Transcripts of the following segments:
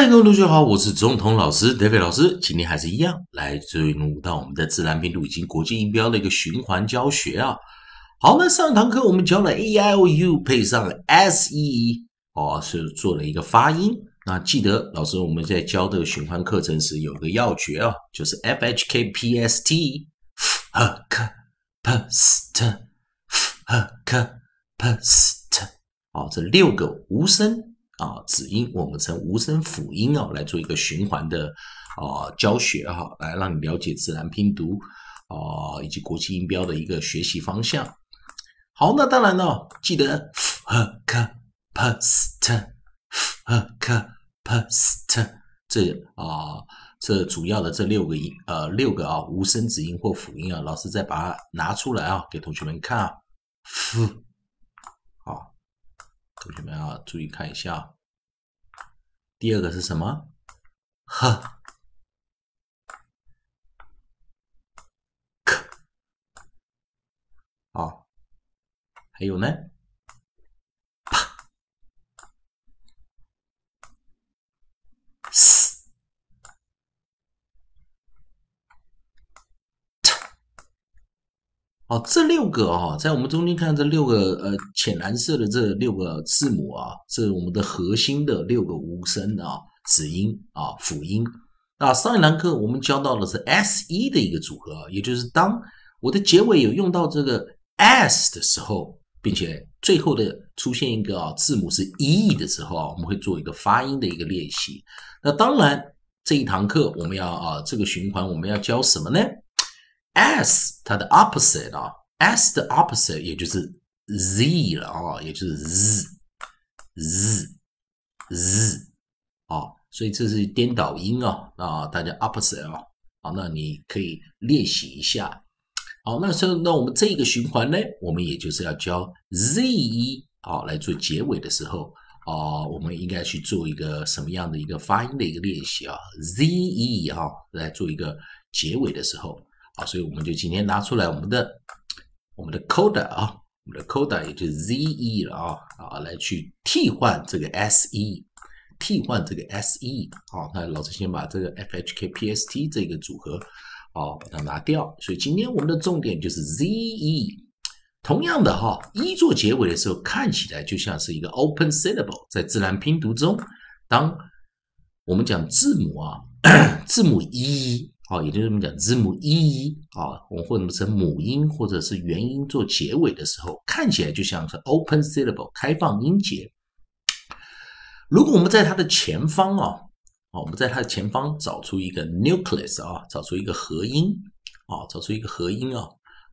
嗨，各位同学好，我是总统老师 David 老师，今天还是一样来进入到我们的自然拼读以及国际音标的一个循环教学啊。好，那上堂课我们教了 a i o u 配上 s e 哦，是做了一个发音。那记得老师我们在教的循环课程时有个要诀啊，就是 f h k p s t f h k p s t f h k p s t 哦，这六个无声。啊，子音我们称无声辅音啊，来做一个循环的啊教学哈，来让你了解自然拼读啊以及国际音标的一个学习方向。好，那当然了，记得 f k p s t f k p s t 这啊这主要的这六个音呃六个啊无声子音或辅音啊，老师再把它拿出来啊，给同学们看啊，f。同学们啊注意看一下，第二个是什么？呵，可，好，还有呢？哦，这六个啊，在我们中间看这六个呃浅蓝色的这六个字母啊，是我们的核心的六个无声啊子音啊辅音。那上一堂课我们教到的是 s e 的一个组合，也就是当我的结尾有用到这个 s 的时候，并且最后的出现一个啊字母是 e 的时候啊，我们会做一个发音的一个练习。那当然这一堂课我们要啊这个循环我们要教什么呢？s 它的 opposite 啊，s 的 opposite 也就是 z 了啊，也就是 z z z 啊，所以这是颠倒音啊啊，大家 opposite 啊，好，那你可以练习一下。好，那所以那我们这一个循环呢，我们也就是要教 z e 啊来做结尾的时候啊，我们应该去做一个什么样的一个发音的一个练习啊？z e 啊来做一个结尾的时候。所以我们就今天拿出来我们的我们的 coda 啊，我们的 coda 也就是 z e 了啊啊，来去替换这个 s e，替换这个 s e。好，那老师先把这个 f h k p s t 这个组合啊把它拿掉。所以今天我们的重点就是 z e。同样的哈，e 做结尾的时候看起来就像是一个 open syllable，在自然拼读中，当我们讲字母啊，字母 e。哦，也就是我们讲字母 e 啊，我们或者称母音或者是元音做结尾的时候，看起来就像是 open syllable 开放音节。如果我们在它的前方啊，啊，我们在它的前方找出一个 nucleus 啊，找出一个合音啊，找出一个合音啊，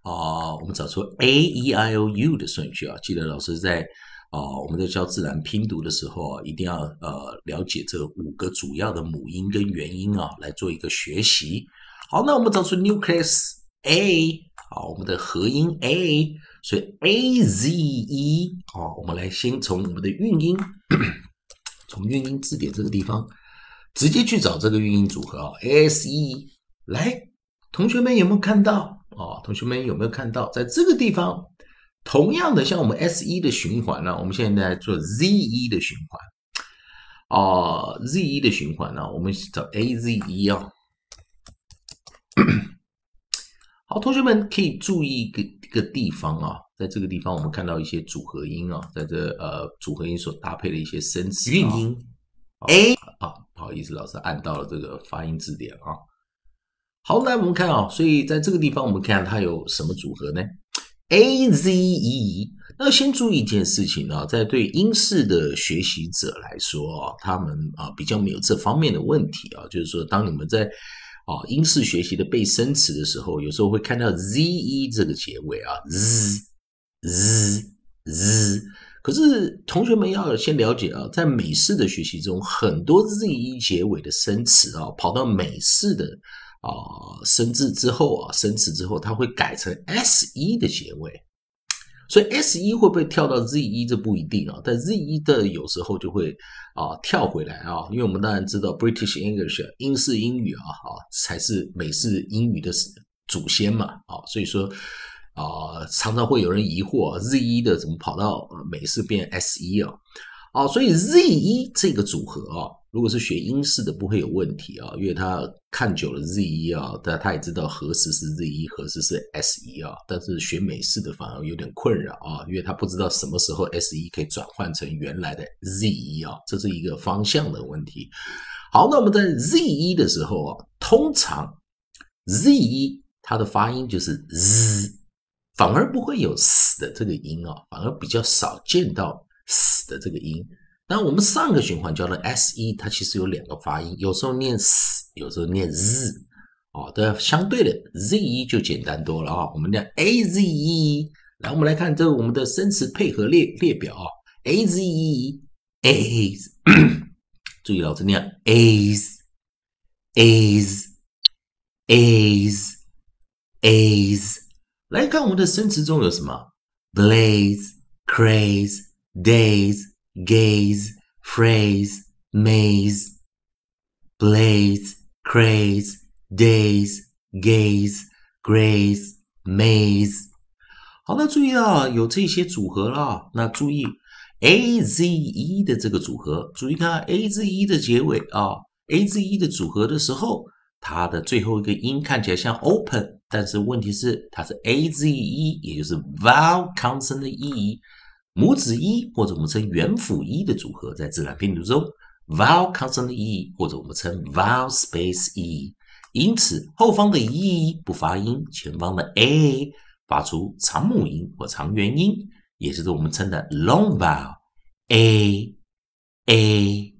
啊，我们找出 a e i o u 的顺序啊，记得老师在。啊，我们在教自然拼读的时候啊，一定要呃了解这五个主要的母音跟元音啊，来做一个学习。好，那我们找出 nucleus a，好，我们的合音 a，所以 a z e，好，我们来先从我们的韵音，从韵音字典这个地方直接去找这个韵音组合啊，a s e，来，同学们有没有看到啊？同学们有没有看到，在这个地方？同样的，像我们 S 一的循环呢，我们现在做 Z 一的循环啊，Z 一的循环呢，我们找 A Z 一啊。好，同学们可以注意一个一个地方啊，在这个地方我们看到一些组合音啊，在这呃组合音所搭配的一些声词韵音 A 啊，不好意思，老师按到了这个发音字典啊。好，来我们看啊，所以在这个地方我们看它有什么组合呢？a z e，那先注意一件事情啊，在对英式的学习者来说啊，他们啊比较没有这方面的问题啊，就是说当你们在啊英式学习的背生词的时候，有时候会看到 z e 这个结尾啊，z z z，可是同学们要先了解啊，在美式的学习中，很多 z e 结尾的生词啊，跑到美式的。啊，生字之后啊，生词之后，它会改成 s 一的结尾，所以 s 一会不会跳到 z 一，这不一定啊。但 z 一的有时候就会啊跳回来啊，因为我们当然知道 British English 英式英语啊，啊才是美式英语的祖先嘛，啊，所以说啊常常会有人疑惑 z 一的怎么跑到美式变 s 一啊，啊，所以 z 一这个组合啊。如果是学英式的，不会有问题啊，因为他看久了 Z 一啊，但他也知道何时是 Z 一，何时是 S 一啊。但是学美式的反而有点困扰啊，因为他不知道什么时候 S 一可以转换成原来的 Z 一啊，这是一个方向的问题。好，那我们在 Z 一的时候啊，通常 Z 一它的发音就是 Z，反而不会有 S 的这个音啊，反而比较少见到 S 的这个音。那我们上个循环教的 S 一，它其实有两个发音，有时候念 S，有时候念 Z，哦，对，相对的 Z 一就简单多了啊。我们念 A Z E，来，我们来看这我们的生词配合列列表啊，A Z E，A，注意老师念 A's，A's，A's，A's，来看我们的生词中有什么，Blaze，Craze，Days。Gaze, phrase, maze, blaze, craze, days, gaze, graze, maze。好，那注意啊，有这些组合了。那注意 a z e 的这个组合，注意看 a z e 的结尾啊，a z e 的组合的时候，它的最后一个音看起来像 open，但是问题是它是 a z e，也就是 vowel consonant e。母子一或者我们称元辅一的组合，在自然拼读中，vowel consonant e 或者我们称 vowel space e，因此后方的 e 不发音，前方的 a 发出长母音或长元音，也就是我们称的 long vowel a a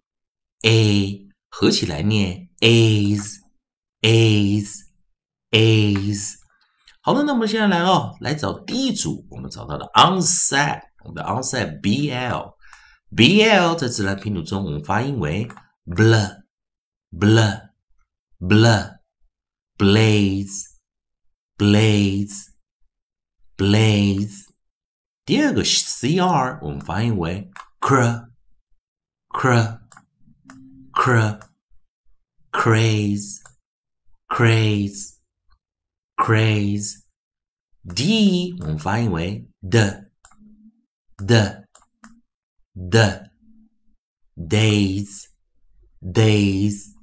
a，合起来念 a's a's a's。好的，那我们现在来哦，来找第一组，我们找到的 onset。我们的 onset b l b l 在自然拼读中，我们发音为 bl bl bl blaze blaze blaze。第二个 c r 我们发音为 cr cr cr craze craze craze。d 我们发音为 d the the days days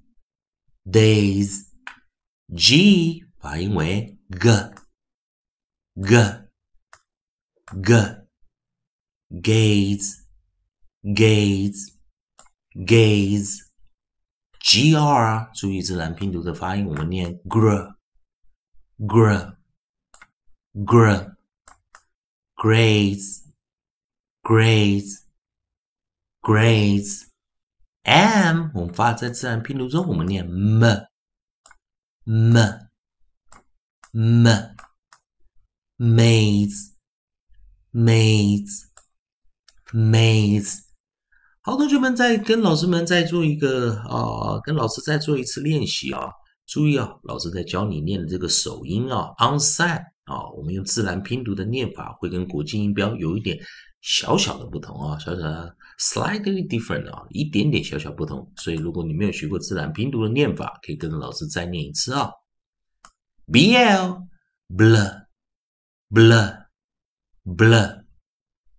days g 发音为 g g g gaze gaze gaze g r 注意自然拼读的发音，我们念 gr gr gr graze grades grades m 我们发在自然拼读中，我们念 m m m maze maze maze 好，同学们再跟老师们再做一个啊，跟老师再做一次练习啊。注意啊，老师在教你念的这个首音啊，onside 啊，我们用自然拼读的念法会跟国际音标有一点。小小的不同啊，小小的 slightly different 啊，一点点小小不同。所以如果你没有学过自然拼读的念法，可以跟着老师再念一次啊。b l bl bl bl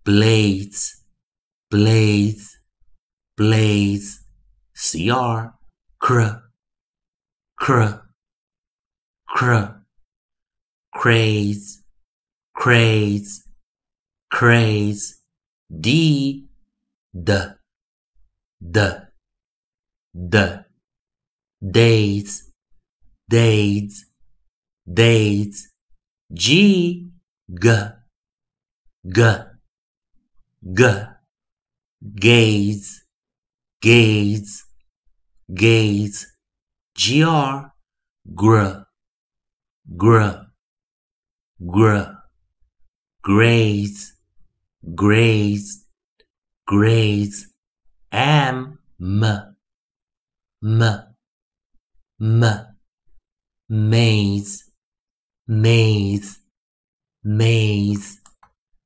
blades blades blades c r cr cr cr craze craze craze D, the, the, the, days, days, days, G, g, g, g, gaze, gaze, gaze, gr, gr, gr, gr, graze, graze, graze, am, m, m, m, maze, maze, maze。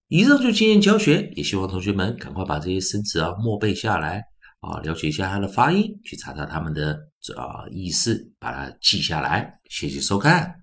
以上就今天教学，也希望同学们赶快把这些生词啊默背下来啊，了解一下它的发音，去查查它们的啊意思，把它记下来。谢谢收看。